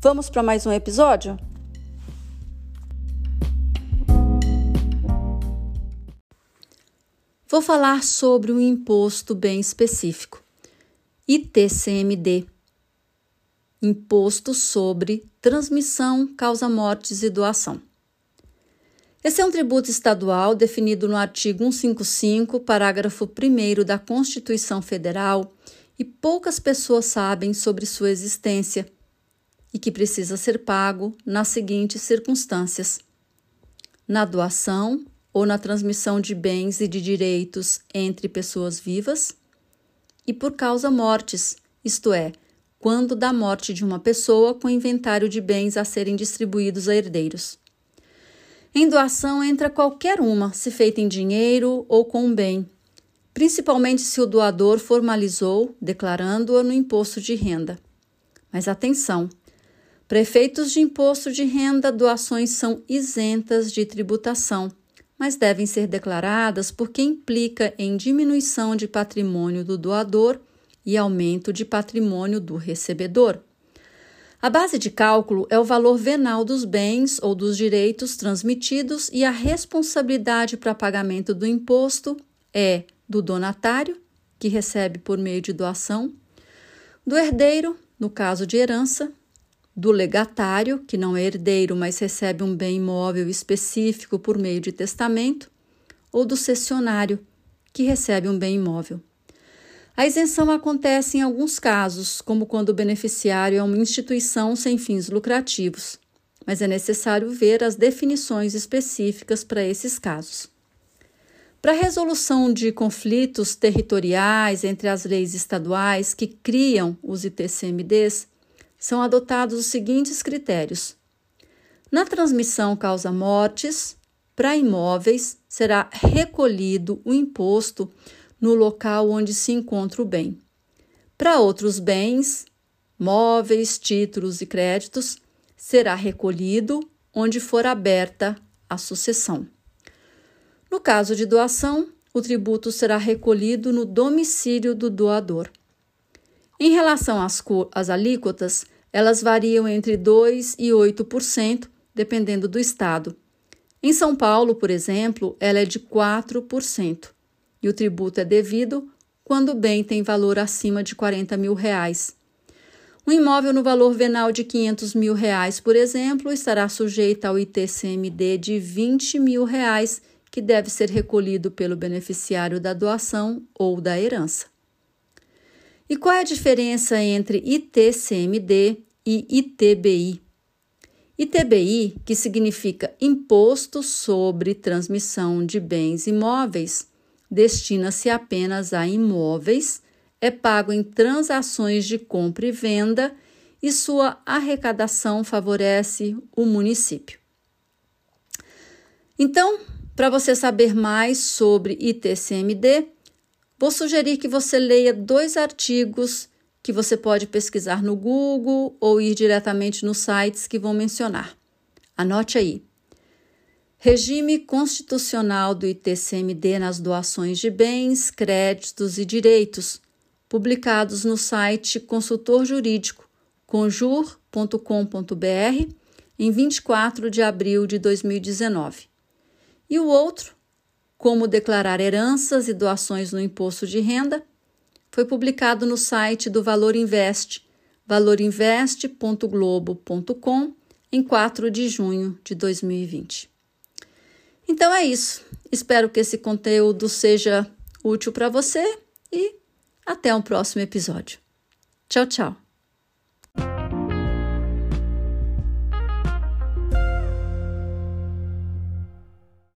Vamos para mais um episódio? Vou falar sobre um imposto bem específico, ITCMD Imposto sobre Transmissão, Causa-Mortes e Doação. Esse é um tributo estadual definido no artigo 155, parágrafo 1 da Constituição Federal, e poucas pessoas sabem sobre sua existência e que precisa ser pago nas seguintes circunstâncias: na doação ou na transmissão de bens e de direitos entre pessoas vivas, e por causa mortes, isto é, quando da morte de uma pessoa com inventário de bens a serem distribuídos a herdeiros. Em doação entra qualquer uma, se feita em dinheiro ou com um bem, principalmente se o doador formalizou, declarando-a no imposto de renda. Mas atenção! Prefeitos de imposto de renda, doações são isentas de tributação, mas devem ser declaradas porque implica em diminuição de patrimônio do doador e aumento de patrimônio do recebedor. A base de cálculo é o valor venal dos bens ou dos direitos transmitidos e a responsabilidade para pagamento do imposto é do donatário, que recebe por meio de doação, do herdeiro, no caso de herança, do legatário, que não é herdeiro, mas recebe um bem imóvel específico por meio de testamento, ou do cessionário, que recebe um bem imóvel. A isenção acontece em alguns casos, como quando o beneficiário é uma instituição sem fins lucrativos, mas é necessário ver as definições específicas para esses casos. Para a resolução de conflitos territoriais entre as leis estaduais que criam os ITCMDs, são adotados os seguintes critérios. Na transmissão causa-mortes, para imóveis, será recolhido o imposto no local onde se encontra o bem. Para outros bens, móveis, títulos e créditos, será recolhido onde for aberta a sucessão. No caso de doação, o tributo será recolhido no domicílio do doador. Em relação às, às alíquotas, elas variam entre 2% e 8%, dependendo do estado. Em São Paulo, por exemplo, ela é de 4%, e o tributo é devido quando o bem tem valor acima de 40 mil reais. Um imóvel no valor venal de 500 mil reais, por exemplo, estará sujeito ao ITCMD de 20 mil reais, que deve ser recolhido pelo beneficiário da doação ou da herança. E qual é a diferença entre ITCMD e ITBI? ITBI, que significa Imposto sobre Transmissão de Bens Imóveis, destina-se apenas a imóveis, é pago em transações de compra e venda e sua arrecadação favorece o município. Então, para você saber mais sobre ITCMD, Vou sugerir que você leia dois artigos que você pode pesquisar no Google ou ir diretamente nos sites que vou mencionar. Anote aí. Regime constitucional do ITCMD nas doações de bens, créditos e direitos, publicados no site Consultor Jurídico conjur.com.br em 24 de abril de 2019. E o outro, como declarar heranças e doações no imposto de renda, foi publicado no site do Valor Invest, valorinvest.globo.com, em 4 de junho de 2020. Então é isso. Espero que esse conteúdo seja útil para você e até um próximo episódio. Tchau, tchau.